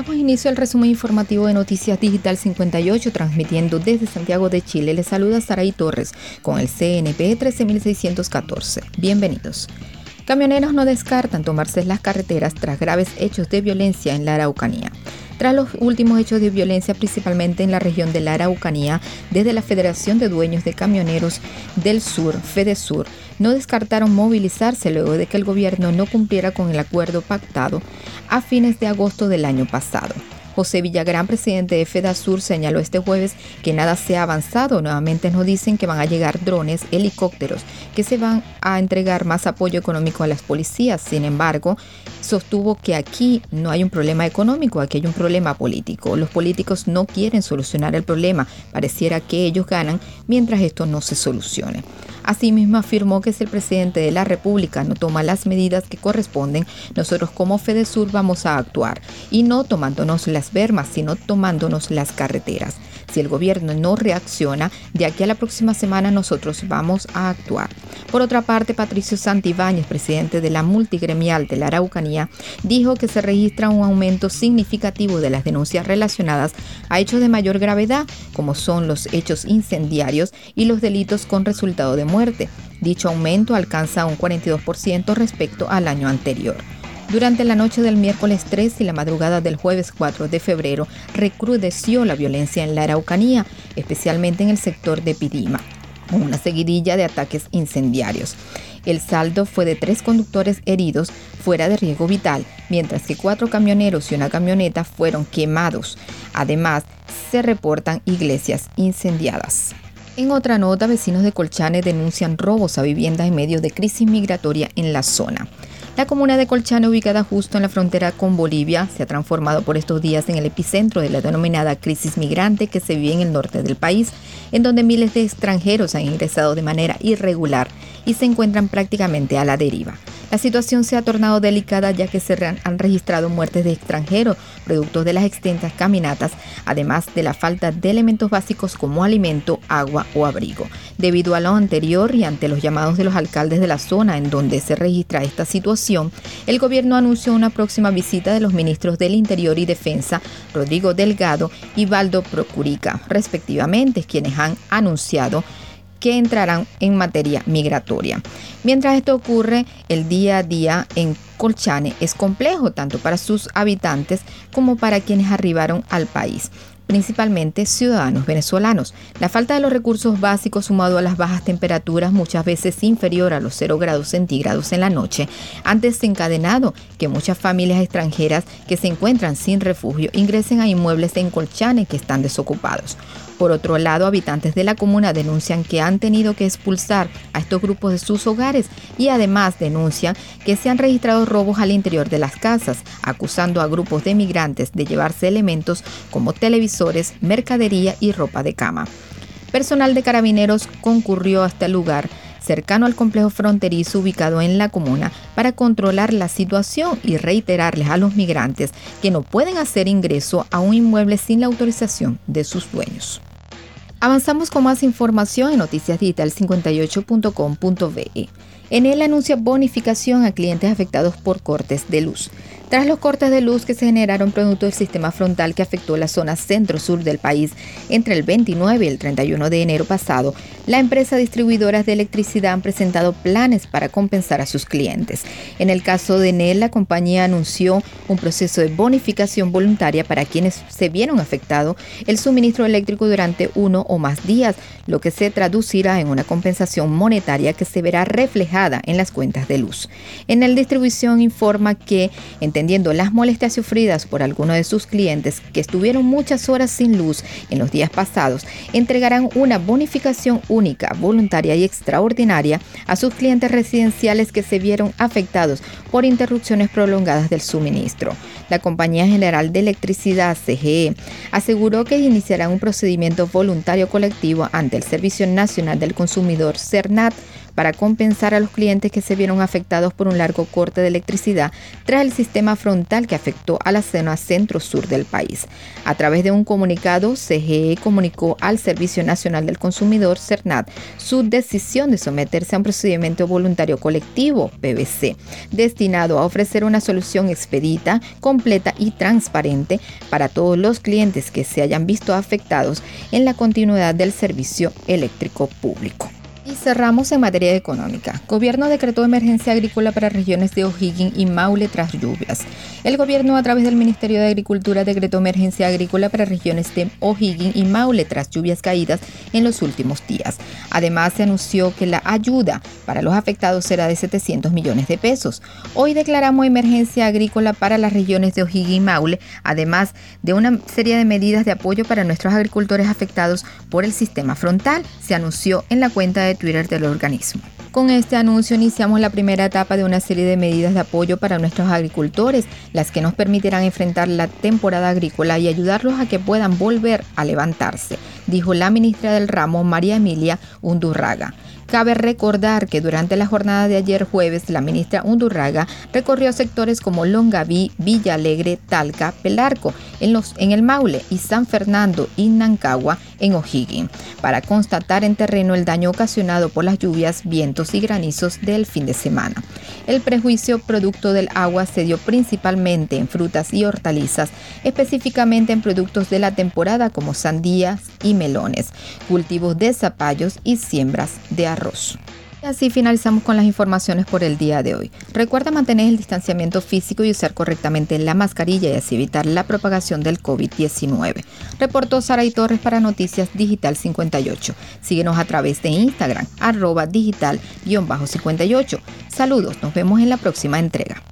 Damos inicio al resumen informativo de Noticias Digital 58, transmitiendo desde Santiago de Chile. Les saluda Saraí Torres con el CNP 13614. Bienvenidos. Camioneros no descartan tomarse las carreteras tras graves hechos de violencia en la Araucanía. Tras los últimos hechos de violencia, principalmente en la región de la Araucanía, desde la Federación de Dueños de Camioneros del Sur, FEDESUR, no descartaron movilizarse luego de que el gobierno no cumpliera con el acuerdo pactado a fines de agosto del año pasado. José Villagrán, presidente de FEDASUR, señaló este jueves que nada se ha avanzado. Nuevamente nos dicen que van a llegar drones, helicópteros, que se van a entregar más apoyo económico a las policías. Sin embargo, sostuvo que aquí no hay un problema económico, aquí hay un problema político. Los políticos no quieren solucionar el problema. Pareciera que ellos ganan mientras esto no se solucione. Asimismo afirmó que si el presidente de la República no toma las medidas que corresponden, nosotros como FEDESUR vamos a actuar, y no tomándonos las vermas, sino tomándonos las carreteras. Si el gobierno no reacciona, de aquí a la próxima semana nosotros vamos a actuar. Por otra parte, Patricio Santibáñez, presidente de la multigremial de la Araucanía, dijo que se registra un aumento significativo de las denuncias relacionadas a hechos de mayor gravedad, como son los hechos incendiarios y los delitos con resultado de muerte. Dicho aumento alcanza un 42% respecto al año anterior. Durante la noche del miércoles 3 y la madrugada del jueves 4 de febrero, recrudeció la violencia en la Araucanía, especialmente en el sector de Pidima, con una seguidilla de ataques incendiarios. El saldo fue de tres conductores heridos fuera de riesgo vital, mientras que cuatro camioneros y una camioneta fueron quemados. Además, se reportan iglesias incendiadas. En otra nota, vecinos de Colchane denuncian robos a viviendas en medio de crisis migratoria en la zona. La comuna de Colchane, ubicada justo en la frontera con Bolivia, se ha transformado por estos días en el epicentro de la denominada crisis migrante que se vive en el norte del país, en donde miles de extranjeros han ingresado de manera irregular y se encuentran prácticamente a la deriva. La situación se ha tornado delicada ya que se han registrado muertes de extranjeros, producto de las extensas caminatas, además de la falta de elementos básicos como alimento, agua o abrigo. Debido a lo anterior y ante los llamados de los alcaldes de la zona en donde se registra esta situación, el gobierno anunció una próxima visita de los ministros del Interior y Defensa, Rodrigo Delgado y Valdo Procurica, respectivamente, quienes han anunciado que entrarán en materia migratoria. Mientras esto ocurre, el día a día en Colchane es complejo tanto para sus habitantes como para quienes arribaron al país principalmente ciudadanos venezolanos. La falta de los recursos básicos sumado a las bajas temperaturas, muchas veces inferior a los 0 grados centígrados en la noche, han desencadenado que muchas familias extranjeras que se encuentran sin refugio ingresen a inmuebles en Colchane que están desocupados. Por otro lado, habitantes de la comuna denuncian que han tenido que expulsar a estos grupos de sus hogares y además denuncian que se han registrado robos al interior de las casas, acusando a grupos de migrantes de llevarse elementos como televisores, mercadería y ropa de cama. Personal de carabineros concurrió hasta el lugar cercano al complejo fronterizo ubicado en la comuna para controlar la situación y reiterarles a los migrantes que no pueden hacer ingreso a un inmueble sin la autorización de sus dueños. Avanzamos con más información en noticiasdigital58.com.be. En él anuncia bonificación a clientes afectados por cortes de luz. Tras los cortes de luz que se generaron producto del sistema frontal que afectó la zona centro-sur del país entre el 29 y el 31 de enero pasado, la empresa distribuidoras de electricidad han presentado planes para compensar a sus clientes. En el caso de Enel, la compañía anunció un proceso de bonificación voluntaria para quienes se vieron afectado el suministro eléctrico durante uno o más días, lo que se traducirá en una compensación monetaria que se verá reflejada en las cuentas de luz. En el distribución informa que entendiendo las molestias sufridas por algunos de sus clientes que estuvieron muchas horas sin luz en los días pasados, entregarán una bonificación única, voluntaria y extraordinaria a sus clientes residenciales que se vieron afectados por interrupciones prolongadas del suministro. La Compañía General de Electricidad, CGE, aseguró que iniciarán un procedimiento voluntario colectivo ante el Servicio Nacional del Consumidor, CERNAT, para compensar a los clientes que se vieron afectados por un largo corte de electricidad tras el sistema frontal que afectó a la zona centro-sur del país. A través de un comunicado, CGE comunicó al Servicio Nacional del Consumidor, CERNAT, su decisión de someterse a un procedimiento voluntario colectivo, PVC, destinado a ofrecer una solución expedita, completa y transparente para todos los clientes que se hayan visto afectados en la continuidad del servicio eléctrico público. Cerramos en materia económica. Gobierno decretó emergencia agrícola para regiones de O'Higgins y Maule tras lluvias. El gobierno a través del Ministerio de Agricultura decretó emergencia agrícola para regiones de O'Higgins y Maule tras lluvias caídas en los últimos días. Además se anunció que la ayuda para los afectados será de 700 millones de pesos. Hoy declaramos emergencia agrícola para las regiones de O'Higgins y Maule, además de una serie de medidas de apoyo para nuestros agricultores afectados por el sistema frontal. Se anunció en la cuenta de Twitter del organismo. Con este anuncio iniciamos la primera etapa de una serie de medidas de apoyo para nuestros agricultores, las que nos permitirán enfrentar la temporada agrícola y ayudarlos a que puedan volver a levantarse, dijo la ministra del ramo María Emilia Undurraga. Cabe recordar que durante la jornada de ayer jueves, la ministra Undurraga recorrió sectores como Longaví, Villa Alegre, Talca, Pelarco, en, los, en el Maule y San Fernando y Nancagua, en O'Higgins, para constatar en terreno el daño ocasionado por las lluvias, vientos y granizos del fin de semana. El prejuicio producto del agua se dio principalmente en frutas y hortalizas, específicamente en productos de la temporada como sandías y melones, cultivos de zapallos y siembras de arroz. Y así finalizamos con las informaciones por el día de hoy. Recuerda mantener el distanciamiento físico y usar correctamente la mascarilla y así evitar la propagación del COVID-19. Reportó Saray Torres para Noticias Digital 58. Síguenos a través de Instagram, arroba digital-58. Saludos, nos vemos en la próxima entrega.